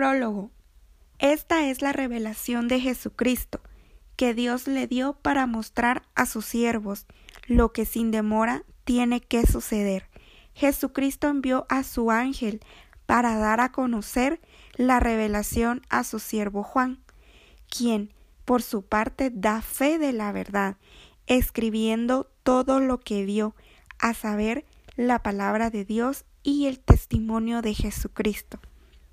Prólogo. Esta es la revelación de Jesucristo, que Dios le dio para mostrar a sus siervos lo que sin demora tiene que suceder. Jesucristo envió a su ángel para dar a conocer la revelación a su siervo Juan, quien, por su parte, da fe de la verdad, escribiendo todo lo que vio, a saber, la palabra de Dios y el testimonio de Jesucristo.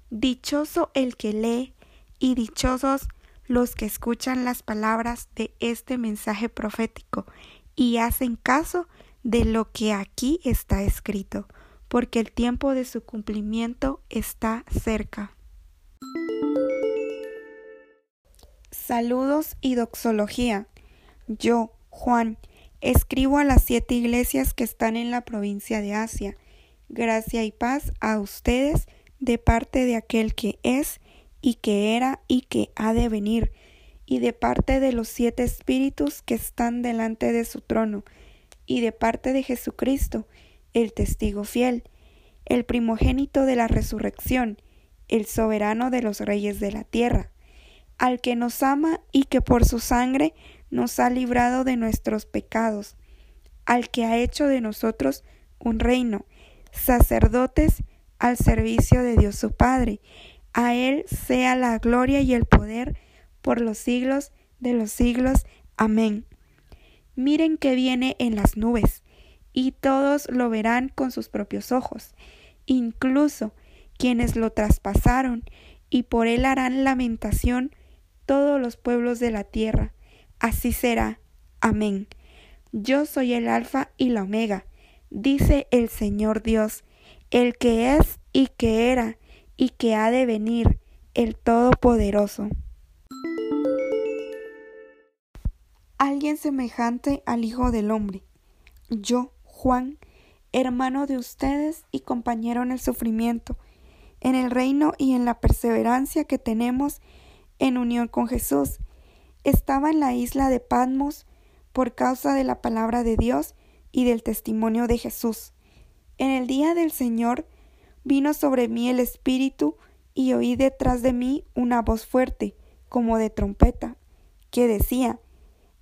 Dichoso el que lee y dichosos los que escuchan las palabras de este mensaje profético y hacen caso de lo que aquí está escrito, porque el tiempo de su cumplimiento está cerca. Saludos y doxología. Yo, Juan, escribo a las siete iglesias que están en la provincia de Asia. Gracia y paz a ustedes de parte de aquel que es y que era y que ha de venir, y de parte de los siete espíritus que están delante de su trono, y de parte de Jesucristo, el testigo fiel, el primogénito de la resurrección, el soberano de los reyes de la tierra, al que nos ama y que por su sangre nos ha librado de nuestros pecados, al que ha hecho de nosotros un reino, sacerdotes al servicio de Dios su Padre. A Él sea la gloria y el poder por los siglos de los siglos. Amén. Miren que viene en las nubes, y todos lo verán con sus propios ojos, incluso quienes lo traspasaron, y por él harán lamentación todos los pueblos de la tierra. Así será. Amén. Yo soy el Alfa y la Omega, dice el Señor Dios, el que es y que era y que ha de venir, el Todopoderoso. Alguien semejante al Hijo del Hombre. Yo, Juan, hermano de ustedes y compañero en el sufrimiento, en el reino y en la perseverancia que tenemos en unión con Jesús. Estaba en la isla de Patmos por causa de la palabra de Dios y del testimonio de Jesús. En el día del Señor vino sobre mí el Espíritu y oí detrás de mí una voz fuerte, como de trompeta, que decía,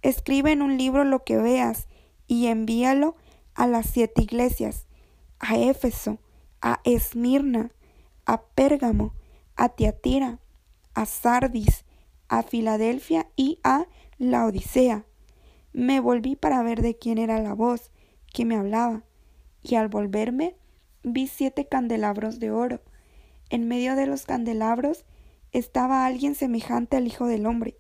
Escribe en un libro lo que veas y envíalo a las siete iglesias, a Éfeso, a Esmirna, a Pérgamo, a Tiatira, a Sardis, a Filadelfia y a la Odisea. Me volví para ver de quién era la voz que me hablaba y al volverme vi siete candelabros de oro. En medio de los candelabros estaba alguien semejante al Hijo del Hombre,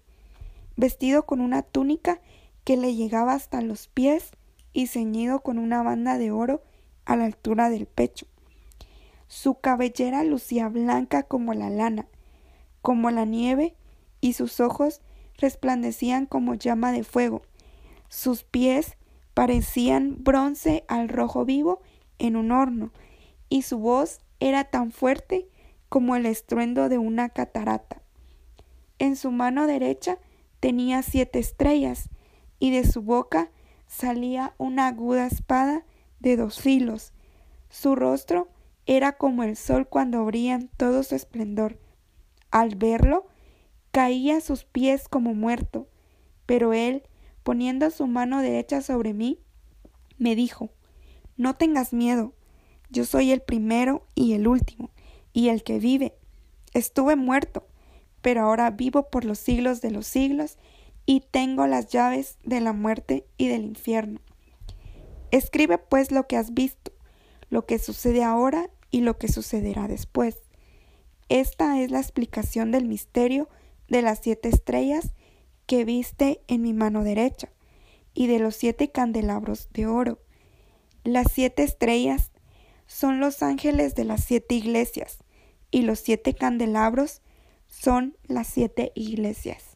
vestido con una túnica que le llegaba hasta los pies y ceñido con una banda de oro a la altura del pecho. Su cabellera lucía blanca como la lana, como la nieve, y sus ojos resplandecían como llama de fuego. Sus pies parecían bronce al rojo vivo en un horno, y su voz era tan fuerte como el estruendo de una catarata. En su mano derecha tenía siete estrellas, y de su boca salía una aguda espada de dos filos. Su rostro era como el sol cuando en todo su esplendor. Al verlo, caía a sus pies como muerto, pero él poniendo su mano derecha sobre mí, me dijo, No tengas miedo, yo soy el primero y el último, y el que vive. Estuve muerto, pero ahora vivo por los siglos de los siglos, y tengo las llaves de la muerte y del infierno. Escribe pues lo que has visto, lo que sucede ahora y lo que sucederá después. Esta es la explicación del misterio de las siete estrellas que viste en mi mano derecha, y de los siete candelabros de oro. Las siete estrellas son los ángeles de las siete iglesias, y los siete candelabros son las siete iglesias.